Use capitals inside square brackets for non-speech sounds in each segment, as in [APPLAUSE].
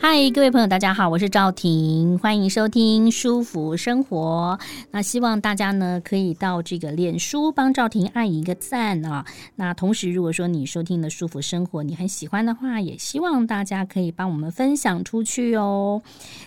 嗨，各位朋友，大家好，我是赵婷，欢迎收听舒服生活。那希望大家呢可以到这个脸书帮赵婷按一个赞啊。那同时，如果说你收听的舒服生活你很喜欢的话，也希望大家可以帮我们分享出去哦。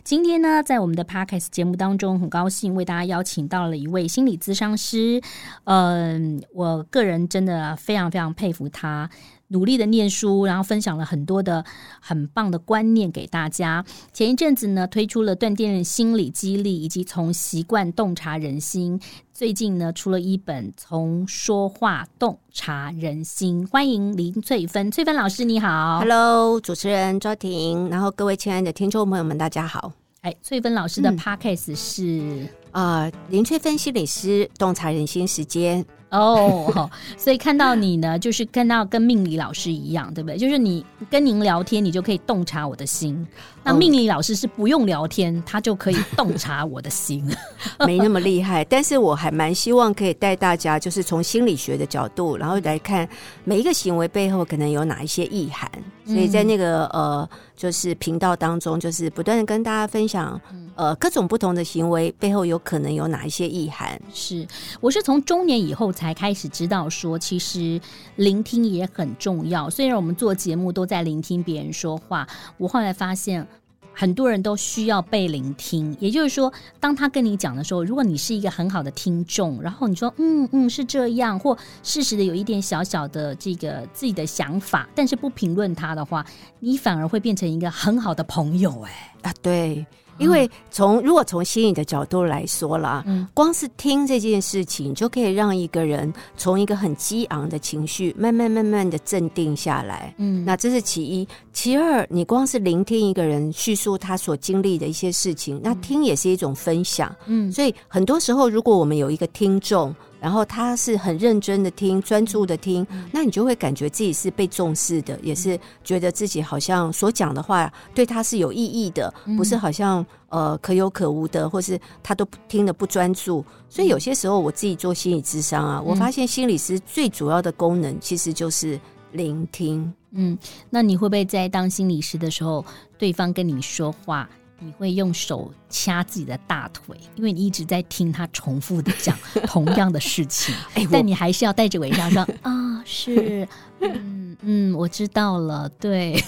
今天呢，在我们的 Podcast 节目当中，很高兴为大家邀请到了一位心理咨商师。嗯，我个人真的非常非常佩服他。努力的念书，然后分享了很多的很棒的观念给大家。前一阵子呢，推出了断电心理激励，以及从习惯洞察人心。最近呢，出了一本《从说话洞察人心》。欢迎林翠芬，翠芬老师你好，Hello，主持人周婷，然后各位亲爱的听众朋友们，大家好。哎，翠芬老师的 Podcast 是啊、嗯呃，林翠芬心理师洞察人心时间。哦、所以看到你呢，就是看到跟命理老师一样，对不对？就是你跟您聊天，你就可以洞察我的心。那命理老师是不用聊天，他就可以洞察我的心，[LAUGHS] 没那么厉害。但是我还蛮希望可以带大家，就是从心理学的角度，然后来看每一个行为背后可能有哪一些意涵。所以在那个呃，就是频道当中，就是不断的跟大家分享，呃，各种不同的行为背后有可能有哪一些意涵。是，我是从中年以后才开始知道说，其实聆听也很重要。虽然我们做节目都在聆听别人说话，我后来发现。很多人都需要被聆听，也就是说，当他跟你讲的时候，如果你是一个很好的听众，然后你说嗯嗯是这样，或适时的有一点小小的这个自己的想法，但是不评论他的话，你反而会变成一个很好的朋友。哎啊，对。因为从如果从心理的角度来说啦，嗯，光是听这件事情就可以让一个人从一个很激昂的情绪慢慢慢慢的镇定下来，嗯，那这是其一。其二，你光是聆听一个人叙述他所经历的一些事情，那听也是一种分享，嗯，所以很多时候如果我们有一个听众。然后他是很认真的听，专注的听，那你就会感觉自己是被重视的，也是觉得自己好像所讲的话对他是有意义的，不是好像呃可有可无的，或是他都听得不专注。所以有些时候我自己做心理智商啊，我发现心理师最主要的功能其实就是聆听。嗯，那你会不会在当心理师的时候，对方跟你说话，你会用手掐自己的大腿，[LAUGHS] 因为你一直在听他重复的讲 [LAUGHS] 同样的事情，[LAUGHS] 但你还是要带着微笑说啊、哦，是，嗯嗯，我知道了，对，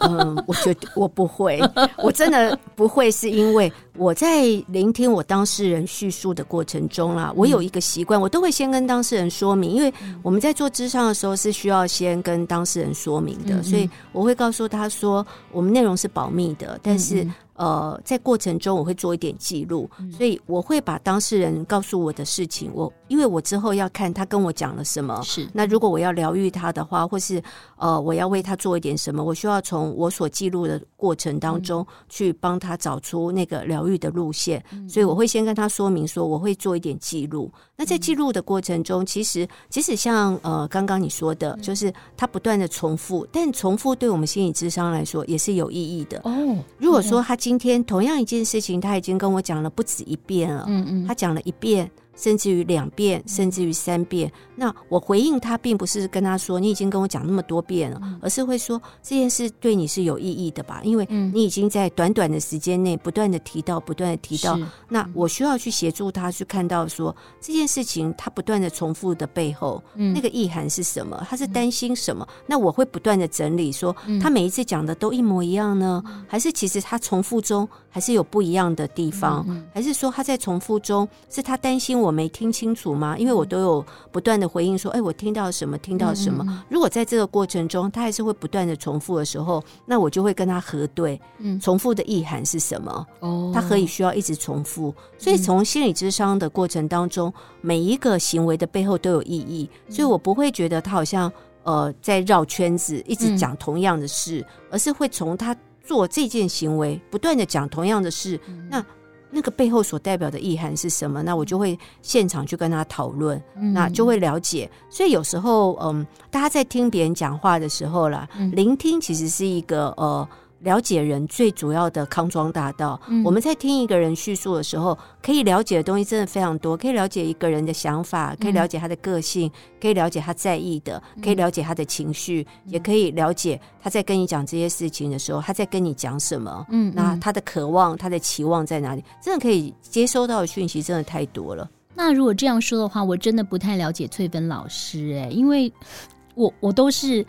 嗯，我觉得我不会，我真的不会，是因为我在聆听我当事人叙述的过程中啦，我有一个习惯，我都会先跟当事人说明，因为我们在做咨商的时候是需要先跟当事人说明的，所以我会告诉他说，我们内容是保密的，但是。呃，在过程中我会做一点记录，所以我会把当事人告诉我的事情，我因为我之后要看他跟我讲了什么，是那如果我要疗愈他的话，或是呃我要为他做一点什么，我需要从我所记录的过程当中去帮他找出那个疗愈的路线，所以我会先跟他说明说我会做一点记录。那在记录的过程中，其实即使像呃刚刚你说的，就是他不断的重复，但重复对我们心理智商来说也是有意义的哦。如果说他。今天同样一件事情，他已经跟我讲了不止一遍了。嗯嗯，他讲了一遍。甚至于两遍，甚至于三遍。那我回应他，并不是跟他说你已经跟我讲那么多遍了，而是会说这件事对你是有意义的吧？因为你已经在短短的时间内不断的提到，不断的提到。那我需要去协助他去看到说这件事情他不断的重复的背后，那个意涵是什么？他是担心什么？那我会不断的整理说，他每一次讲的都一模一样呢？还是其实他重复中还是有不一样的地方？还是说他在重复中是他担心我？我没听清楚吗？因为我都有不断的回应说，哎，我听到什么，听到什么。如果在这个过程中，他还是会不断的重复的时候，那我就会跟他核对，重复的意涵是什么？哦，他何以需要一直重复？所以从心理智商的过程当中，每一个行为的背后都有意义，所以我不会觉得他好像呃在绕圈子，一直讲同样的事，而是会从他做这件行为不断的讲同样的事，那。那个背后所代表的意涵是什么？那我就会现场去跟他讨论，嗯、那就会了解。所以有时候，嗯，大家在听别人讲话的时候啦，嗯、聆听其实是一个呃。了解人最主要的康庄大道。嗯，我们在听一个人叙述的时候，可以了解的东西真的非常多。可以了解一个人的想法，可以了解他的个性，可以了解他在意的，可以了解他的情绪，也可以了解他在跟你讲这些事情的时候，他在跟你讲什么。嗯，那他的渴望，他的期望在哪里？真的可以接收到的讯息真的太多了。那如果这样说的话，我真的不太了解翠芬老师哎，因为我我都是。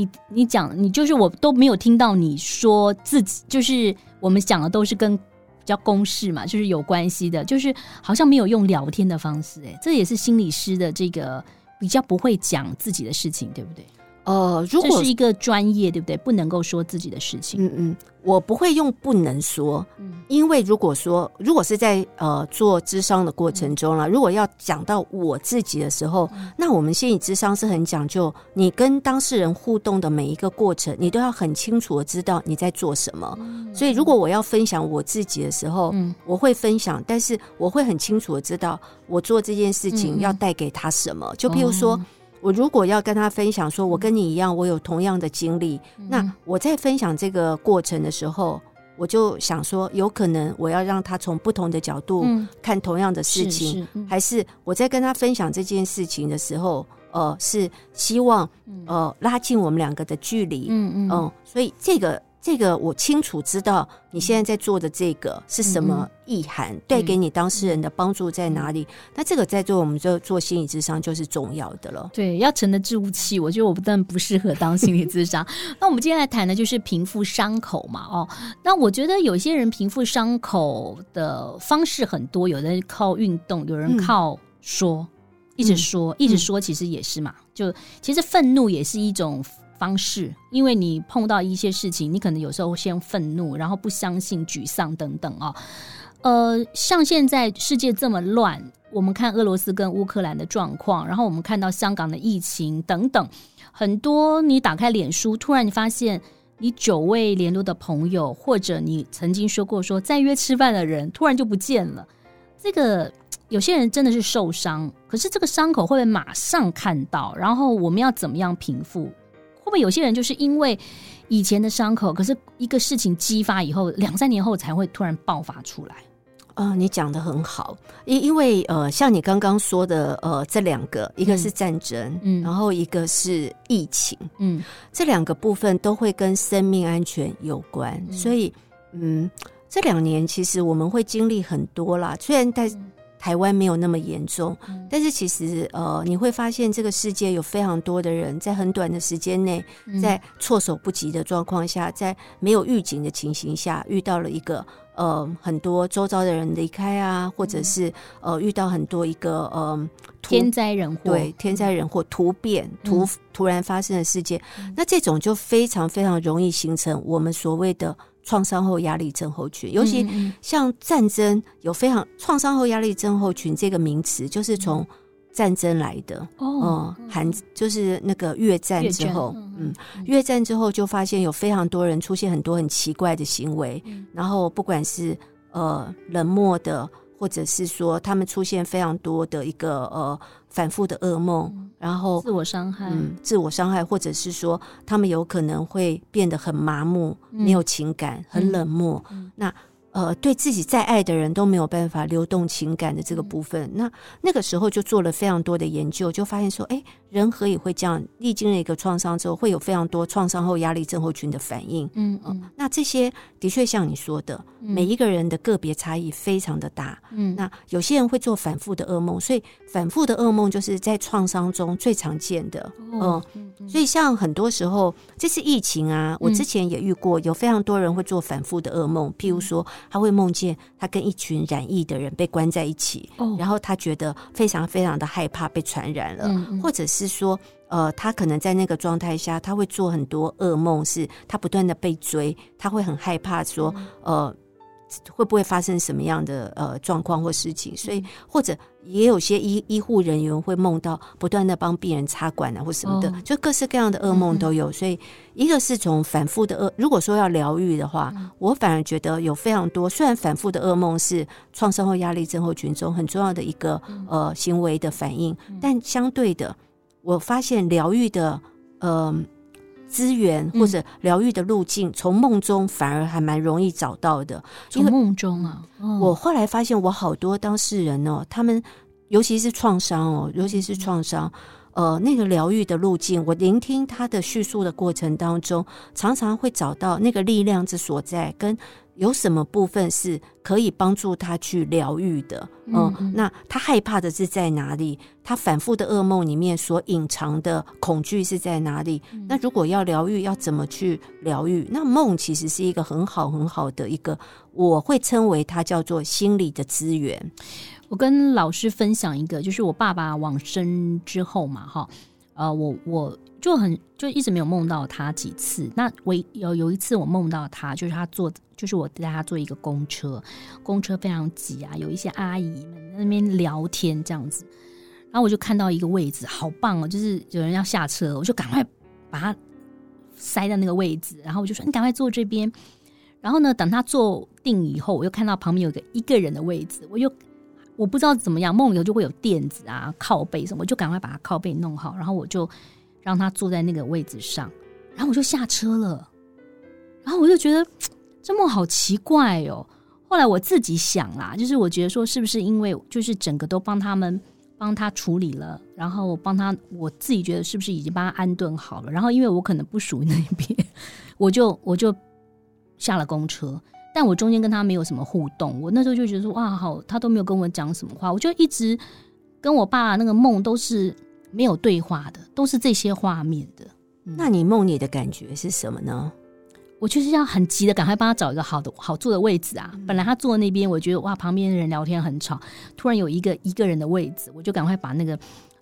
你你讲，你就是我都没有听到你说自己，就是我们讲的都是跟比较公式嘛，就是有关系的，就是好像没有用聊天的方式，哎，这也是心理师的这个比较不会讲自己的事情，对不对？呃，如果这是一个专业，对不对？不能够说自己的事情。嗯嗯，我不会用不能说，嗯，因为如果说如果是在呃做智商的过程中了，嗯、如果要讲到我自己的时候，嗯、那我们心理智商是很讲究，你跟当事人互动的每一个过程，你都要很清楚的知道你在做什么。嗯、所以，如果我要分享我自己的时候，嗯，我会分享，但是我会很清楚的知道我做这件事情要带给他什么。嗯、就譬如说。哦我如果要跟他分享，说我跟你一样，我有同样的经历，嗯、那我在分享这个过程的时候，我就想说，有可能我要让他从不同的角度看同样的事情，是是嗯、还是我在跟他分享这件事情的时候，呃，是希望呃拉近我们两个的距离，嗯嗯，嗯，所以这个。这个我清楚知道，你现在在做的这个是什么意涵，带、嗯、给你当事人的帮助在哪里？嗯、那这个在做我们就做心理智商就是重要的了。对，要沉得置物气，我觉得我不但不适合当心理智商。[LAUGHS] 那我们今天来谈的就是平复伤口嘛。哦，那我觉得有些人平复伤口的方式很多，有人靠运动，有人靠说，嗯、一直说，一直说，其实也是嘛。嗯、就其实愤怒也是一种。方式，因为你碰到一些事情，你可能有时候先愤怒，然后不相信、沮丧等等啊、哦。呃，像现在世界这么乱，我们看俄罗斯跟乌克兰的状况，然后我们看到香港的疫情等等，很多你打开脸书，突然你发现你久未联络的朋友，或者你曾经说过说再约吃饭的人，突然就不见了。这个有些人真的是受伤，可是这个伤口会不会马上看到？然后我们要怎么样平复？会不会有些人就是因为以前的伤口，可是一个事情激发以后，两三年后才会突然爆发出来？呃，你讲的很好，因因为呃，像你刚刚说的，呃，这两个，一个是战争，嗯，然后一个是疫情，嗯，这两个部分都会跟生命安全有关，嗯、所以，嗯，这两年其实我们会经历很多啦，虽然在。嗯台湾没有那么严重，但是其实呃，你会发现这个世界有非常多的人在很短的时间内，在措手不及的状况下，在没有预警的情形下，遇到了一个呃很多周遭的人离开啊，或者是呃遇到很多一个呃天灾人祸，对天灾人祸突变突突然发生的事件，那这种就非常非常容易形成我们所谓的。创伤后压力症候群，尤其像战争，有非常创伤后压力症候群这个名词，就是从战争来的。哦，韩就是那个越战之后，嗯，越战之后就发现有非常多人出现很多很奇怪的行为，然后不管是呃冷漠的。或者是说，他们出现非常多的一个呃反复的噩梦，嗯、然后自我伤害，嗯，自我伤害，或者是说，他们有可能会变得很麻木，嗯、没有情感，很冷漠。那。呃，对自己再爱的人都没有办法流动情感的这个部分，嗯、那那个时候就做了非常多的研究，就发现说，哎，人何以会这样？历经了一个创伤之后，会有非常多创伤后压力症候群的反应。嗯嗯、呃，那这些的确像你说的，嗯、每一个人的个别差异非常的大。嗯，那有些人会做反复的噩梦，所以反复的噩梦就是在创伤中最常见的。哦、呃，所以像很多时候，这次疫情啊，我之前也遇过，有非常多人会做反复的噩梦，譬如说。他会梦见他跟一群染疫的人被关在一起，哦、然后他觉得非常非常的害怕被传染了，嗯嗯、或者是说，呃，他可能在那个状态下，他会做很多噩梦，是他不断的被追，他会很害怕说，嗯、呃。会不会发生什么样的呃状况或事情？所以或者也有些医医护人员会梦到不断的帮病人插管啊或什么的，哦、就各式各样的噩梦都有。所以一个是从反复的噩，如果说要疗愈的话，我反而觉得有非常多。虽然反复的噩梦是创伤后压力症候群中很重要的一个呃行为的反应，但相对的，我发现疗愈的呃。资源或者疗愈的路径，从梦中反而还蛮容易找到的。从梦中啊，我后来发现，我好多当事人哦，他们尤其是创伤哦，尤其是创伤，呃，那个疗愈的路径，我聆听他的叙述的过程当中，常常会找到那个力量之所在，跟。有什么部分是可以帮助他去疗愈的？嗯，嗯，那他害怕的是在哪里？他反复的噩梦里面所隐藏的恐惧是在哪里？嗯、那如果要疗愈，要怎么去疗愈？那梦其实是一个很好很好的一个，我会称为它叫做心理的资源。我跟老师分享一个，就是我爸爸往生之后嘛，哈，呃，我我。就很就一直没有梦到他几次。那我有有一次我梦到他，就是他坐，就是我带他坐一个公车，公车非常挤啊，有一些阿姨们在那边聊天这样子。然后我就看到一个位置，好棒哦，就是有人要下车，我就赶快把他塞在那个位置。然后我就说：“你赶快坐这边。”然后呢，等他坐定以后，我又看到旁边有个一个人的位置，我又我不知道怎么样，梦里头就会有垫子啊、靠背什么，我就赶快把他靠背弄好，然后我就。让他坐在那个位置上，然后我就下车了。然后我就觉得这梦好奇怪哦。后来我自己想啦，就是我觉得说，是不是因为就是整个都帮他们帮他处理了，然后帮他，我自己觉得是不是已经帮他安顿好了？然后因为我可能不属于那边，我就我就下了公车，但我中间跟他没有什么互动。我那时候就觉得说，哇，好，他都没有跟我讲什么话，我就一直跟我爸那个梦都是。没有对话的，都是这些画面的。嗯、那你梦里的感觉是什么呢？我就是要很急的赶快帮他找一个好的好坐的位置啊！嗯、本来他坐那边，我觉得哇，旁边的人聊天很吵，突然有一个一个人的位置，我就赶快把那个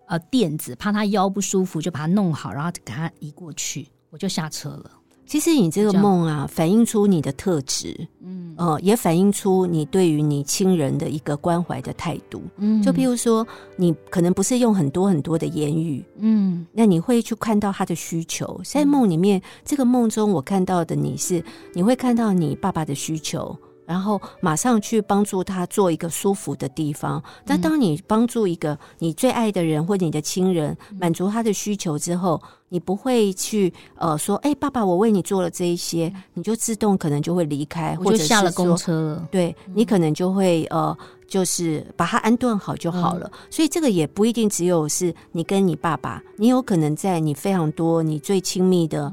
呃垫子，怕他腰不舒服，就把它弄好，然后给他移过去，我就下车了。其实你这个梦啊，反映出你的特质，嗯，呃，也反映出你对于你亲人的一个关怀的态度，嗯，就譬如说，你可能不是用很多很多的言语，嗯，那你会去看到他的需求，在梦里面，这个梦中我看到的你是，你会看到你爸爸的需求。然后马上去帮助他做一个舒服的地方。但当你帮助一个你最爱的人或者你的亲人满足他的需求之后，你不会去呃说，哎，爸爸，我为你做了这一些，你就自动可能就会离开，或者下了公车。对，你可能就会呃，就是把他安顿好就好了。嗯。所以这个也不一定只有是你跟你爸爸，你有可能在你非常多你最亲密的。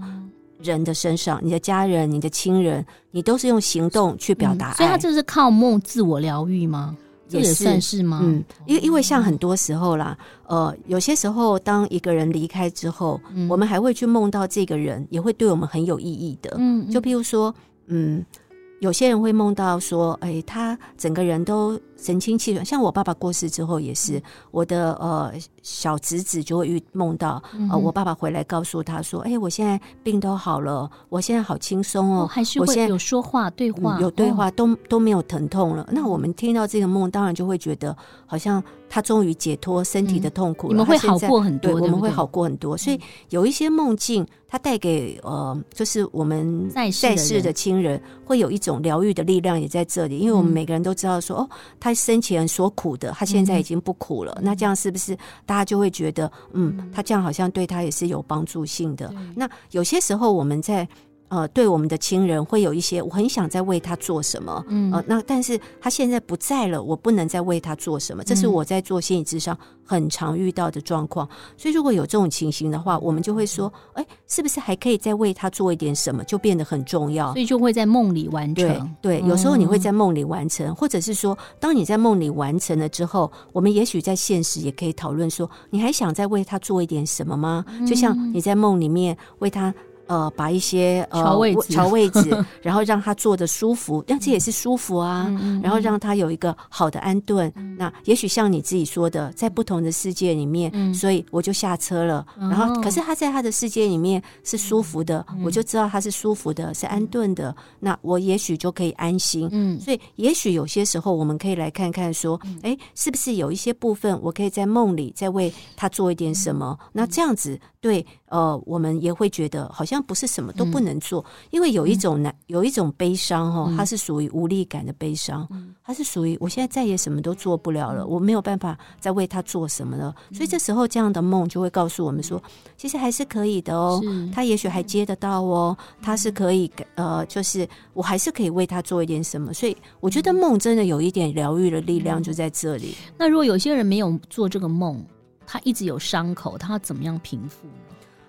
人的身上，你的家人、你的亲人，你都是用行动去表达爱。嗯，所以他这是靠梦自我疗愈吗？也是，这也算是吗？嗯，因为因为像很多时候啦，呃，有些时候当一个人离开之后，嗯，我们还会去梦到这个人，也会对我们很有意义的。嗯，就譬如说，嗯。有些人会梦到说，哎，他整个人都神清气爽。像我爸爸过世之后，也是我的呃小侄子就会遇梦到，呃，我爸爸回来告诉他说，哎，我现在病都好了，我现在好轻松哦，还是会有说话对话，有对话都都没有疼痛了。那我们听到这个梦，当然就会觉得好像他终于解脱身体的痛苦了，你们会好过很多，对，我们会好过很多。所以有一些梦境。它带给呃，就是我们在世的亲人，会有一种疗愈的力量，也在这里。因为我们每个人都知道说，哦，他生前所苦的，他现在已经不苦了。那这样是不是大家就会觉得，嗯，他这样好像对他也是有帮助性的？那有些时候我们在。呃，对我们的亲人会有一些，我很想再为他做什么，嗯，呃，那但是他现在不在了，我不能再为他做什么，这是我在做心理咨商很常遇到的状况。所以如果有这种情形的话，我们就会说，哎，是不是还可以再为他做一点什么，就变得很重要。所以就会在梦里完成。对，对，有时候你会在梦里完成，或者是说，当你在梦里完成了之后，我们也许在现实也可以讨论说，你还想再为他做一点什么吗？就像你在梦里面为他。呃，把一些呃调位置，调位置，[LAUGHS] 然后让他坐的舒服，让这也是舒服啊。嗯、然后让他有一个好的安顿。嗯、那也许像你自己说的，在不同的世界里面，嗯、所以我就下车了。嗯、然后，可是他在他的世界里面是舒服的，嗯、我就知道他是舒服的，是安顿的。嗯、那我也许就可以安心。嗯，所以也许有些时候我们可以来看看，说，哎，是不是有一些部分我可以在梦里再为他做一点什么？嗯、那这样子对。呃，我们也会觉得好像不是什么都不能做，嗯、因为有一种难，有一种悲伤哈，它是属于无力感的悲伤，嗯、它是属于我现在再也什么都做不了了，嗯、我没有办法再为他做什么了，嗯、所以这时候这样的梦就会告诉我们说，其实还是可以的哦，他也许还接得到哦，他是可以呃，就是我还是可以为他做一点什么，所以我觉得梦真的有一点疗愈的力量就在这里。那如果有些人没有做这个梦，他一直有伤口，他要怎么样平复？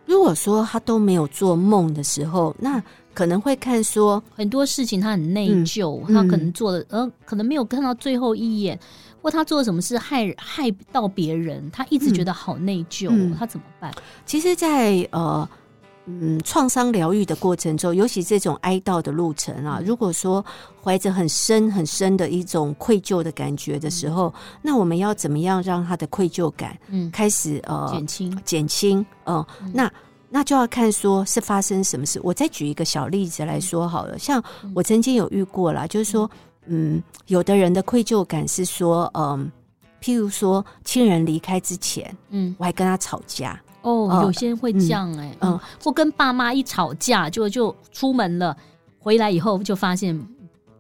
如果说他都没有做梦的时候，那可能会看说很多事情他很内疚，嗯、他可能做了，嗯、呃，可能没有看到最后一眼，或他做了什么事害害到别人，他一直觉得好内疚，嗯、他怎么办？其实在，在呃，嗯，创伤疗愈的过程中，尤其这种哀悼的路程啊，如果说怀着很深很深的一种愧疚的感觉的时候，嗯、那我们要怎么样让他的愧疚感嗯开始呃减轻减轻？嗯，嗯那。那就要看说是发生什么事。我再举一个小例子来说好了，像我曾经有遇过啦，就是说，嗯，有的人的愧疚感是说，嗯，譬如说亲人离开之前，嗯，我还跟他吵架。哦，有些人会这样哎，嗯，或跟爸妈一吵架就就出门了，回来以后就发现。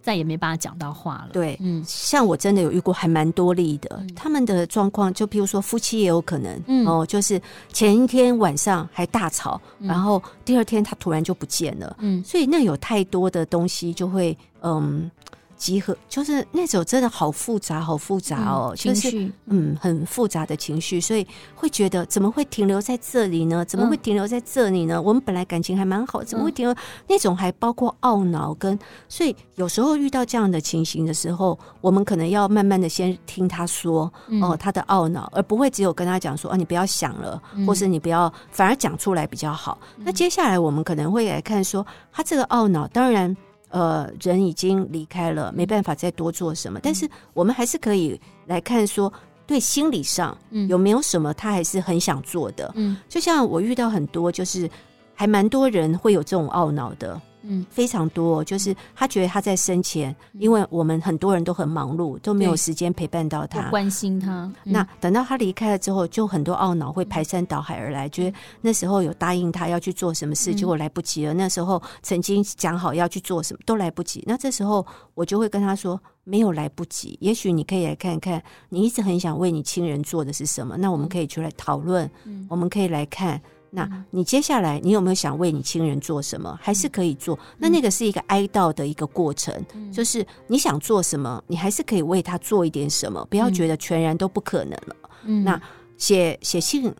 再也没办法讲到话了。对，嗯，像我真的有遇过还蛮多例的，嗯、他们的状况，就譬如说夫妻也有可能，嗯、哦，就是前一天晚上还大吵，嗯、然后第二天他突然就不见了，嗯，所以那有太多的东西就会，嗯。集合就是那种真的好复杂，好复杂哦，嗯、就是情绪嗯，很复杂的情绪，所以会觉得怎么会停留在这里呢？怎么会停留在这里呢？嗯、我们本来感情还蛮好，怎么会停留？嗯、那种还包括懊恼跟，所以有时候遇到这样的情形的时候，我们可能要慢慢的先听他说哦，他的懊恼，而不会只有跟他讲说啊，你不要想了，或是你不要，反而讲出来比较好。嗯、那接下来我们可能会来看说他这个懊恼，当然。呃，人已经离开了，没办法再多做什么。但是我们还是可以来看说，对心理上有没有什么他还是很想做的。嗯，就像我遇到很多，就是还蛮多人会有这种懊恼的。嗯，非常多，就是他觉得他在生前，因为我们很多人都很忙碌，都没有时间陪伴到他，关心他。嗯、那等到他离开了之后，就很多懊恼会排山倒海而来，觉得那时候有答应他要去做什么事，结果来不及了。那时候曾经讲好要去做什么，都来不及。那这时候我就会跟他说，没有来不及。也许你可以来看看，你一直很想为你亲人做的是什么。那我们可以出来讨论，我们可以来看。那你接下来你有没有想为你亲人做什么？还是可以做？那那个是一个哀悼的一个过程，就是你想做什么，你还是可以为他做一点什么，不要觉得全然都不可能了。那写写信，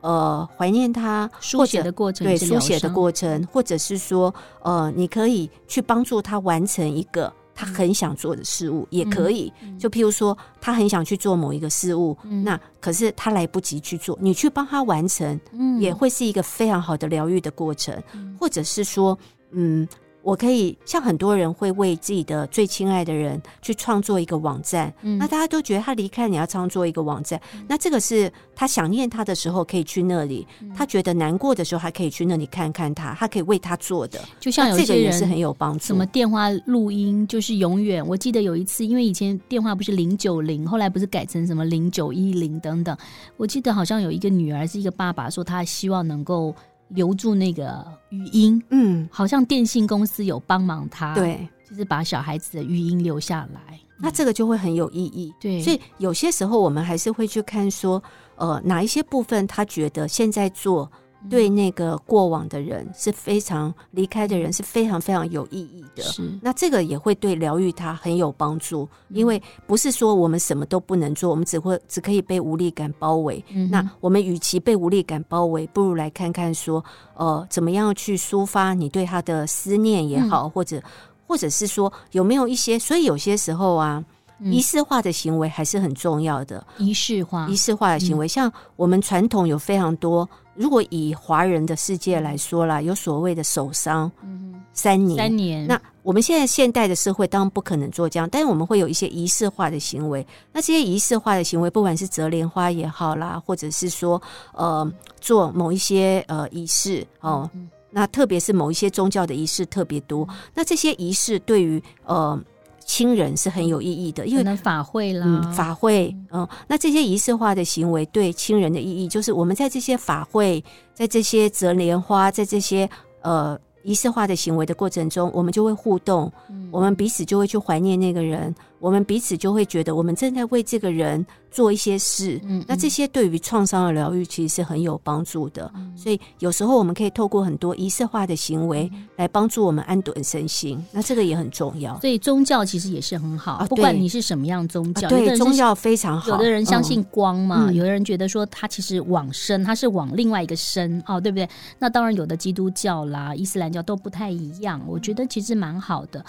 呃，怀念他，书写的过程，对，书写的过程，或者是说，呃，你可以去帮助他完成一个。他很想做的事物也可以，就譬如说，他很想去做某一个事物，那可是他来不及去做，你去帮他完成，也会是一个非常好的疗愈的过程，或者是说，嗯。我可以像很多人会为自己的最亲爱的人去创作一个网站，嗯、那大家都觉得他离开你要创作一个网站，嗯、那这个是他想念他的时候可以去那里，嗯、他觉得难过的时候还可以去那里看看他，他可以为他做的，就像有些人也是很有帮助。什么电话录音就是永远，我记得有一次，因为以前电话不是零九零，后来不是改成什么零九一零等等，我记得好像有一个女儿是一个爸爸说他希望能够。留住那个语音，嗯，好像电信公司有帮忙他，对，就是把小孩子的语音留下来，那这个就会很有意义，对。所以有些时候我们还是会去看说，呃，哪一些部分他觉得现在做。对那个过往的人是非常离开的人是非常非常有意义的，是。那这个也会对疗愈他很有帮助，因为不是说我们什么都不能做，我们只会只可以被无力感包围。嗯、那我们与其被无力感包围，不如来看看说，呃，怎么样去抒发你对他的思念也好，嗯、或者或者是说有没有一些，所以有些时候啊。仪式化的行为还是很重要的。仪式化，仪式化的行为，嗯、像我们传统有非常多如果以华人的世界来说啦，有所谓的守丧，嗯，三年，三年。那我们现在现代的社会当然不可能做这样，但是我们会有一些仪式化的行为。那这些仪式化的行为，不管是折莲花也好啦，或者是说呃做某一些呃仪式哦，那特别是某一些宗教的仪式特别多。那这些仪式对于呃。亲人是很有意义的，因为法会啦，嗯，法会，嗯，那这些仪式化的行为对亲人的意义，就是我们在这些法会，在这些折莲花，在这些呃仪式化的行为的过程中，我们就会互动，嗯，我们彼此就会去怀念那个人，我们彼此就会觉得我们正在为这个人。做一些事，嗯，那这些对于创伤的疗愈其实是很有帮助的。嗯，所以有时候我们可以透过很多仪式化的行为来帮助我们安顿身心，那这个也很重要。所以宗教其实也是很好，不管你是什么样宗教，对宗教非常好。有的人相信光嘛，有的人觉得说他其实往生，他是往另外一个生哦，对不对？那当然有的基督教啦、伊斯兰教都不太一样。我觉得其实蛮好的。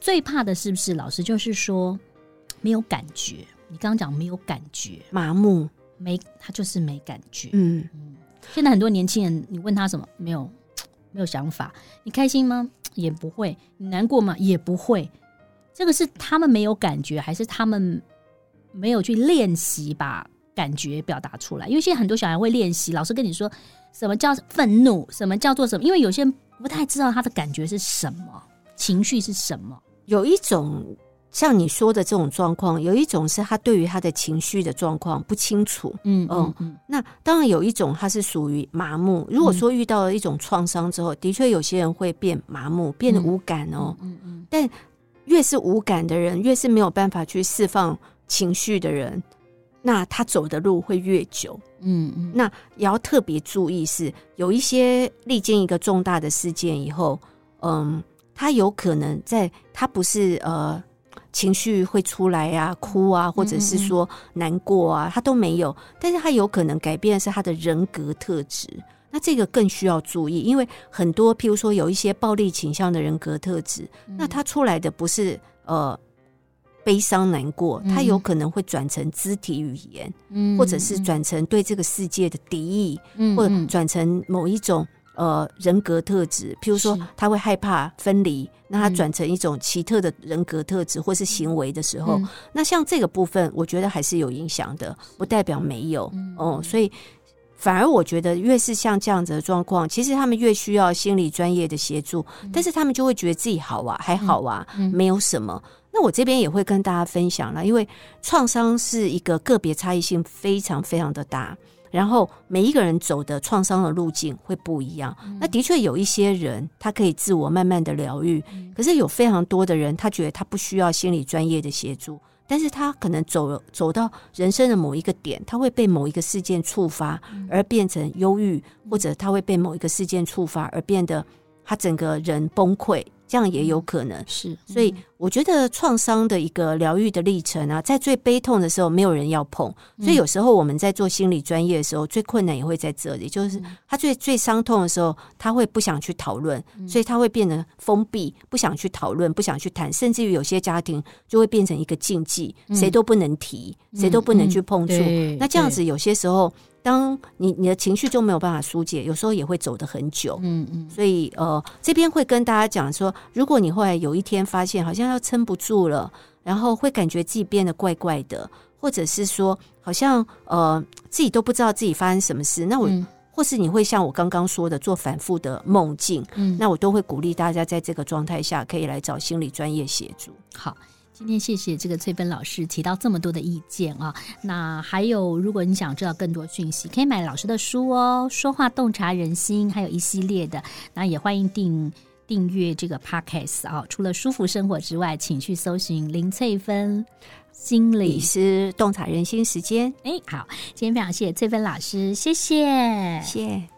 最怕的是不是老师就是说没有感觉？你刚刚讲没有感觉，麻木，没他就是没感觉。嗯嗯，现在很多年轻人，你问他什么，没有没有想法。你开心吗？也不会。你难过吗？也不会。这个是他们没有感觉，还是他们没有去练习把感觉表达出来？因为现在很多小孩会练习，老师跟你说什么叫愤怒，什么叫做什么？因为有些人不太知道他的感觉是什么，情绪是什么。有一种。像你说的这种状况，有一种是他对于他的情绪的状况不清楚，嗯嗯嗯。那当然有一种他是属于麻木。如果说遇到了一种创伤之后，的确有些人会变麻木，变得无感哦。嗯嗯。但越是无感的人，越是没有办法去释放情绪的人，那他走的路会越久。嗯嗯。那也要特别注意是，有一些历经一个重大的事件以后，嗯，他有可能在他不是呃。情绪会出来呀、啊，哭啊，或者是说难过啊，他都没有。但是他有可能改变的是他的人格特质，那这个更需要注意，因为很多譬如说有一些暴力倾向的人格特质，那他出来的不是呃悲伤难过，他有可能会转成肢体语言，或者是转成对这个世界的敌意，或者转成某一种。呃，人格特质，譬如说他会害怕分离，那他转成一种奇特的人格特质或是行为的时候，嗯、那像这个部分，我觉得还是有影响的，不代表没有。哦、嗯，所以反而我觉得越是像这样子的状况，其实他们越需要心理专业的协助，嗯、但是他们就会觉得自己好啊，还好啊，嗯、没有什么。那我这边也会跟大家分享了，因为创伤是一个个别差异性非常非常的大。然后每一个人走的创伤的路径会不一样。那的确有一些人他可以自我慢慢的疗愈，可是有非常多的人他觉得他不需要心理专业的协助，但是他可能走走到人生的某一个点，他会被某一个事件触发而变成忧郁，或者他会被某一个事件触发而变得他整个人崩溃。这样也有可能是，所以我觉得创伤的一个疗愈的历程啊，在最悲痛的时候，没有人要碰。所以有时候我们在做心理专业的时候，最困难也会在这里，就是他最最伤痛的时候，他会不想去讨论，所以他会变得封闭，不想去讨论，不想去谈，甚至于有些家庭就会变成一个禁忌，谁都不能提，谁都不能去碰触。那这样子有些时候。当你你的情绪就没有办法疏解，有时候也会走得很久。嗯嗯，所以呃，这边会跟大家讲说，如果你后来有一天发现好像要撑不住了，然后会感觉自己变得怪怪的，或者是说好像呃自己都不知道自己发生什么事，那我、嗯、或是你会像我刚刚说的做反复的梦境，嗯，那我都会鼓励大家在这个状态下可以来找心理专业协助。好。今天谢谢这个翠芬老师提到这么多的意见啊，那还有如果你想知道更多讯息，可以买老师的书哦，《说话洞察人心》，还有一系列的，那也欢迎订订阅这个 Podcast 啊。除了舒服生活之外，请去搜寻林翠芬心理师洞察人心时间。哎，好，今天非常谢谢翠芬老师，谢谢，谢。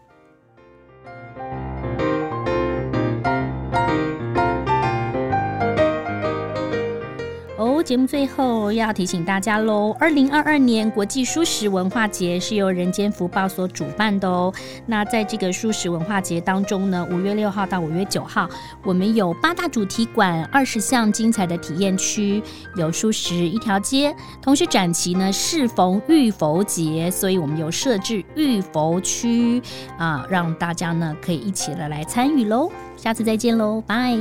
节目最后要提醒大家喽，二零二二年国际蔬食文化节是由人间福报所主办的哦。那在这个蔬食文化节当中呢，五月六号到五月九号，我们有八大主题馆，二十项精彩的体验区，有蔬食一条街。同时展期呢，适逢浴佛节，所以我们有设置浴佛区啊，让大家呢可以一起的来参与喽。下次再见喽，拜。